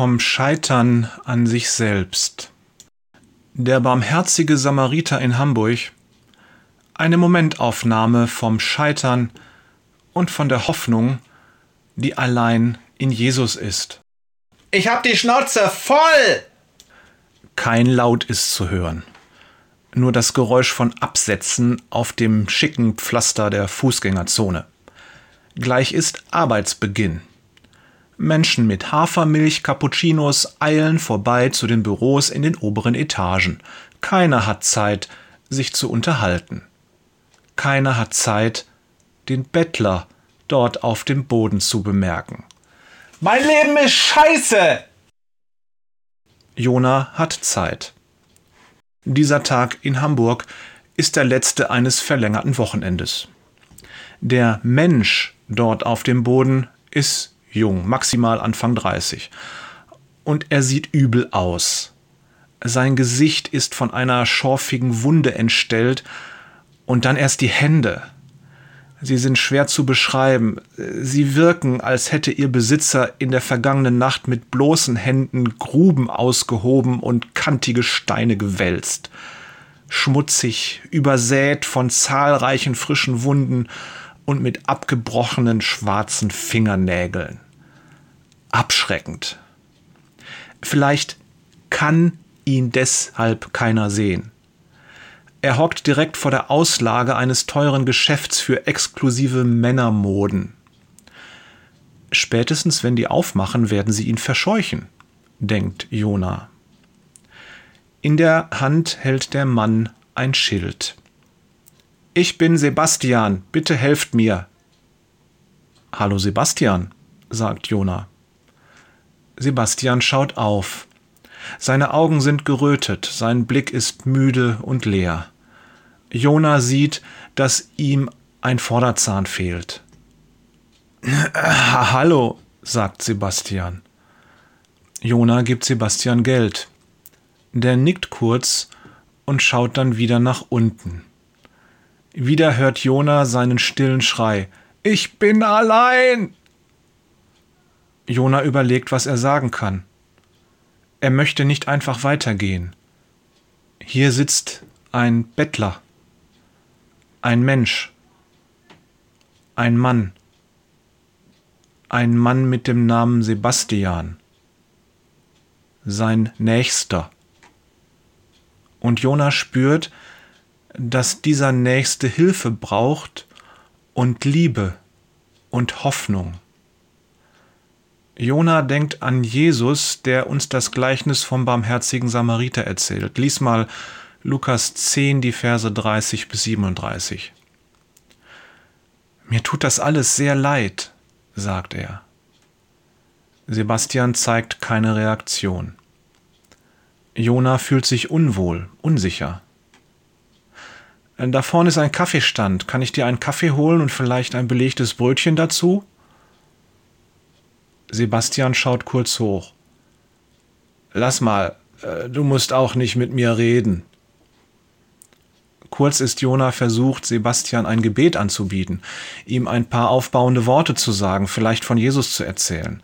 vom Scheitern an sich selbst. Der barmherzige Samariter in Hamburg. Eine Momentaufnahme vom Scheitern und von der Hoffnung, die allein in Jesus ist. Ich hab die Schnauze voll! Kein Laut ist zu hören. Nur das Geräusch von Absätzen auf dem schicken Pflaster der Fußgängerzone. Gleich ist Arbeitsbeginn. Menschen mit Hafermilch, Cappuccinos eilen vorbei zu den Büros in den oberen Etagen. Keiner hat Zeit, sich zu unterhalten. Keiner hat Zeit, den Bettler dort auf dem Boden zu bemerken. Mein Leben ist scheiße! Jona hat Zeit. Dieser Tag in Hamburg ist der letzte eines verlängerten Wochenendes. Der Mensch dort auf dem Boden ist jung, maximal Anfang 30. Und er sieht übel aus. Sein Gesicht ist von einer schorfigen Wunde entstellt und dann erst die Hände. Sie sind schwer zu beschreiben. Sie wirken, als hätte ihr Besitzer in der vergangenen Nacht mit bloßen Händen Gruben ausgehoben und kantige Steine gewälzt. Schmutzig, übersät von zahlreichen frischen Wunden und mit abgebrochenen schwarzen Fingernägeln. Abschreckend. Vielleicht kann ihn deshalb keiner sehen. Er hockt direkt vor der Auslage eines teuren Geschäfts für exklusive Männermoden. Spätestens wenn die aufmachen, werden sie ihn verscheuchen, denkt Jona. In der Hand hält der Mann ein Schild. Ich bin Sebastian, bitte helft mir. Hallo Sebastian, sagt Jona. Sebastian schaut auf. Seine Augen sind gerötet, sein Blick ist müde und leer. Jona sieht, dass ihm ein Vorderzahn fehlt. Hallo, sagt Sebastian. Jona gibt Sebastian Geld. Der nickt kurz und schaut dann wieder nach unten. Wieder hört Jona seinen stillen Schrei. Ich bin allein! Jona überlegt, was er sagen kann. Er möchte nicht einfach weitergehen. Hier sitzt ein Bettler, ein Mensch, ein Mann, ein Mann mit dem Namen Sebastian, sein Nächster. Und Jona spürt, dass dieser Nächste Hilfe braucht und Liebe und Hoffnung. Jona denkt an Jesus, der uns das Gleichnis vom barmherzigen Samariter erzählt. Lies mal Lukas 10, die Verse 30 bis 37. Mir tut das alles sehr leid, sagt er. Sebastian zeigt keine Reaktion. Jona fühlt sich unwohl, unsicher. Da vorne ist ein Kaffeestand. Kann ich dir einen Kaffee holen und vielleicht ein belegtes Brötchen dazu? Sebastian schaut kurz hoch. Lass mal, äh, du musst auch nicht mit mir reden. Kurz ist Jona versucht, Sebastian ein Gebet anzubieten, ihm ein paar aufbauende Worte zu sagen, vielleicht von Jesus zu erzählen.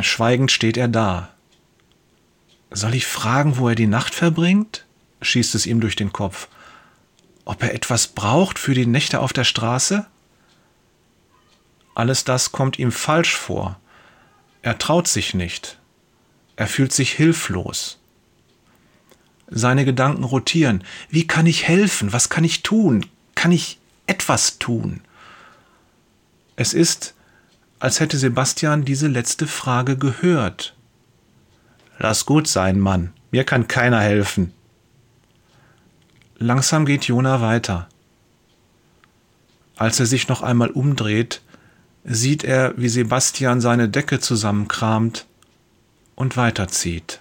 Schweigend steht er da. Soll ich fragen, wo er die Nacht verbringt? schießt es ihm durch den Kopf ob er etwas braucht für die Nächte auf der Straße? Alles das kommt ihm falsch vor. Er traut sich nicht. Er fühlt sich hilflos. Seine Gedanken rotieren. Wie kann ich helfen? Was kann ich tun? Kann ich etwas tun? Es ist, als hätte Sebastian diese letzte Frage gehört. Lass gut sein, Mann. Mir kann keiner helfen. Langsam geht Jona weiter. Als er sich noch einmal umdreht, sieht er, wie Sebastian seine Decke zusammenkramt und weiterzieht.